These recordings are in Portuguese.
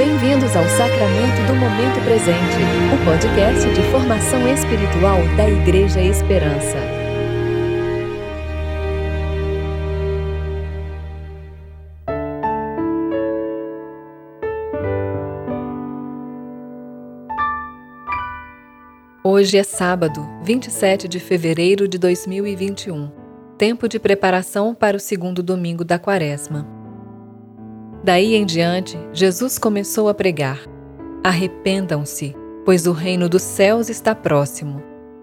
Bem-vindos ao Sacramento do Momento Presente, o podcast de formação espiritual da Igreja Esperança. Hoje é sábado, 27 de fevereiro de 2021, tempo de preparação para o segundo domingo da Quaresma. Daí em diante, Jesus começou a pregar: Arrependam-se, pois o reino dos céus está próximo.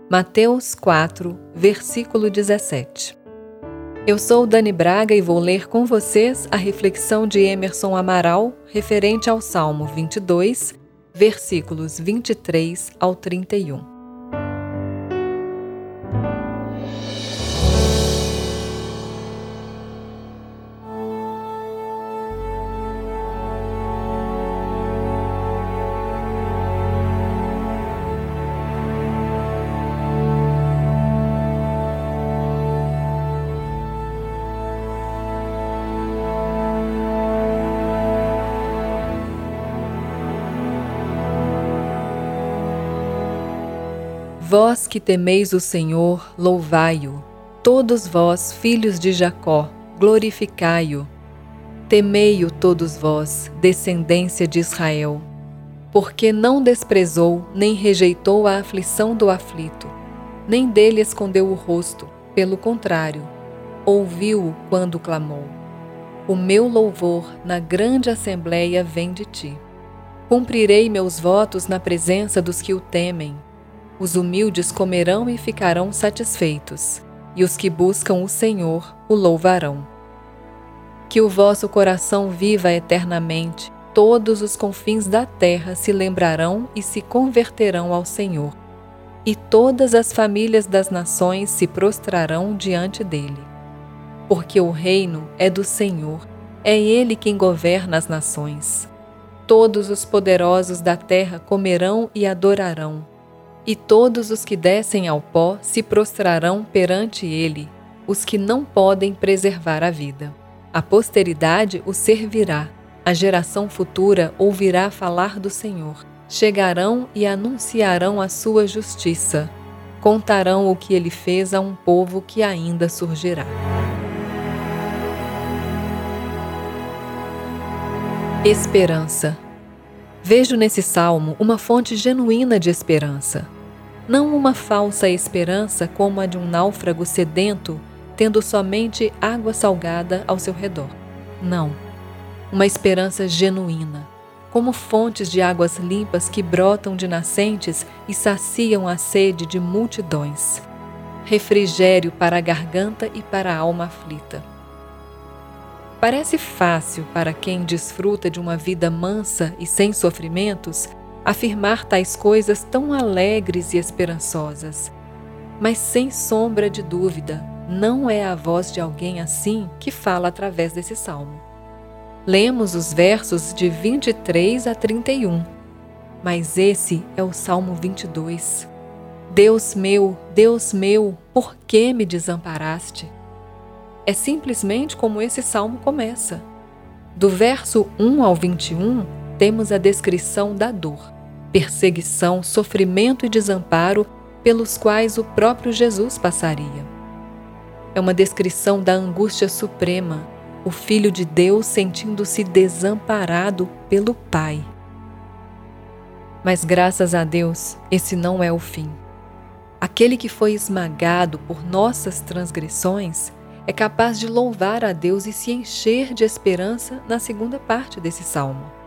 Mateus 4, versículo 17. Eu sou Dani Braga e vou ler com vocês a reflexão de Emerson Amaral referente ao Salmo 22, versículos 23 ao 31. Vós que temeis o Senhor, louvai-o. Todos vós, filhos de Jacó, glorificai-o. Temei-o todos vós, descendência de Israel, porque não desprezou nem rejeitou a aflição do aflito, nem dele escondeu o rosto, pelo contrário, ouviu-o quando clamou. O meu louvor na grande assembleia vem de ti. Cumprirei meus votos na presença dos que o temem os humildes comerão e ficarão satisfeitos, e os que buscam o Senhor o louvarão. Que o vosso coração viva eternamente, todos os confins da terra se lembrarão e se converterão ao Senhor, e todas as famílias das nações se prostrarão diante dele. Porque o reino é do Senhor, é ele quem governa as nações. Todos os poderosos da terra comerão e adorarão e todos os que descem ao pó se prostrarão perante ele, os que não podem preservar a vida. A posteridade o servirá, a geração futura ouvirá falar do Senhor. Chegarão e anunciarão a sua justiça. Contarão o que ele fez a um povo que ainda surgirá. Esperança. Vejo nesse salmo uma fonte genuína de esperança não uma falsa esperança como a de um náufrago sedento, tendo somente água salgada ao seu redor. Não. Uma esperança genuína, como fontes de águas limpas que brotam de nascentes e saciam a sede de multidões. Refrigério para a garganta e para a alma aflita. Parece fácil para quem desfruta de uma vida mansa e sem sofrimentos afirmar tais coisas tão alegres e esperançosas. Mas sem sombra de dúvida, não é a voz de alguém assim que fala através desse salmo. Lemos os versos de 23 a 31, mas esse é o Salmo 22. Deus meu, Deus meu, por que me desamparaste? É simplesmente como esse salmo começa. Do verso 1 ao 21, temos a descrição da dor perseguição, sofrimento e desamparo pelos quais o próprio Jesus passaria. É uma descrição da angústia suprema, o Filho de Deus sentindo-se desamparado pelo Pai. Mas graças a Deus, esse não é o fim. Aquele que foi esmagado por nossas transgressões é capaz de louvar a Deus e se encher de esperança na segunda parte desse salmo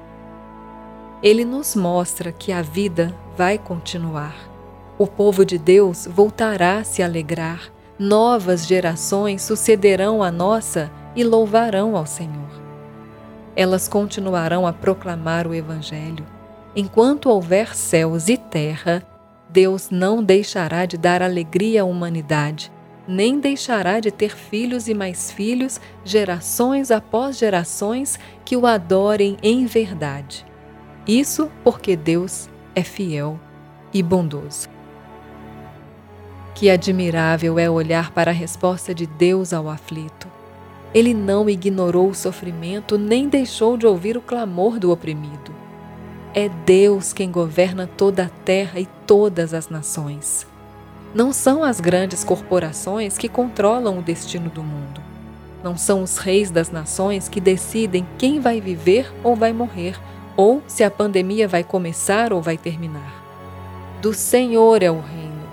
ele nos mostra que a vida vai continuar. O povo de Deus voltará a se alegrar, novas gerações sucederão a nossa e louvarão ao Senhor. Elas continuarão a proclamar o Evangelho. Enquanto houver céus e terra, Deus não deixará de dar alegria à humanidade, nem deixará de ter filhos e mais filhos, gerações após gerações, que o adorem em verdade. Isso porque Deus é fiel e bondoso. Que admirável é olhar para a resposta de Deus ao aflito. Ele não ignorou o sofrimento nem deixou de ouvir o clamor do oprimido. É Deus quem governa toda a terra e todas as nações. Não são as grandes corporações que controlam o destino do mundo. Não são os reis das nações que decidem quem vai viver ou vai morrer, ou se a pandemia vai começar ou vai terminar. Do Senhor é o reino.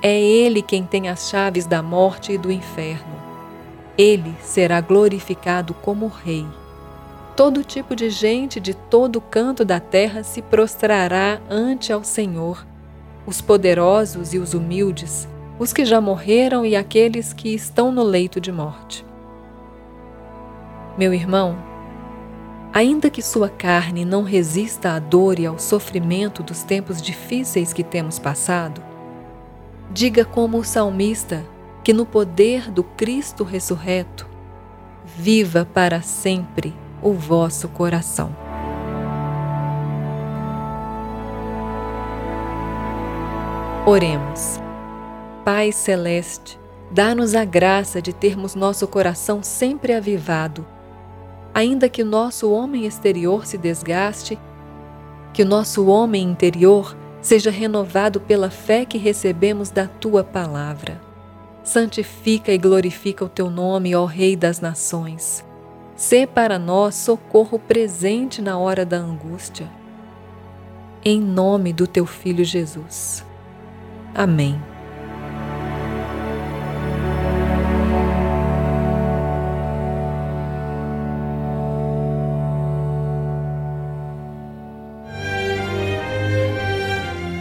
É Ele quem tem as chaves da morte e do inferno. Ele será glorificado como Rei. Todo tipo de gente de todo canto da terra se prostrará ante ao Senhor os poderosos e os humildes, os que já morreram e aqueles que estão no leito de morte. Meu irmão, ainda que sua carne não resista à dor e ao sofrimento dos tempos difíceis que temos passado, diga como o salmista que no poder do Cristo ressurreto, viva para sempre o vosso coração. Oremos. Pai Celeste, dá-nos a graça de termos nosso coração sempre avivado, ainda que nosso homem exterior se desgaste, que o nosso homem interior seja renovado pela fé que recebemos da tua palavra. Santifica e glorifica o teu nome, ó Rei das Nações. Sê para nós socorro presente na hora da angústia. Em nome do teu Filho Jesus. Amém.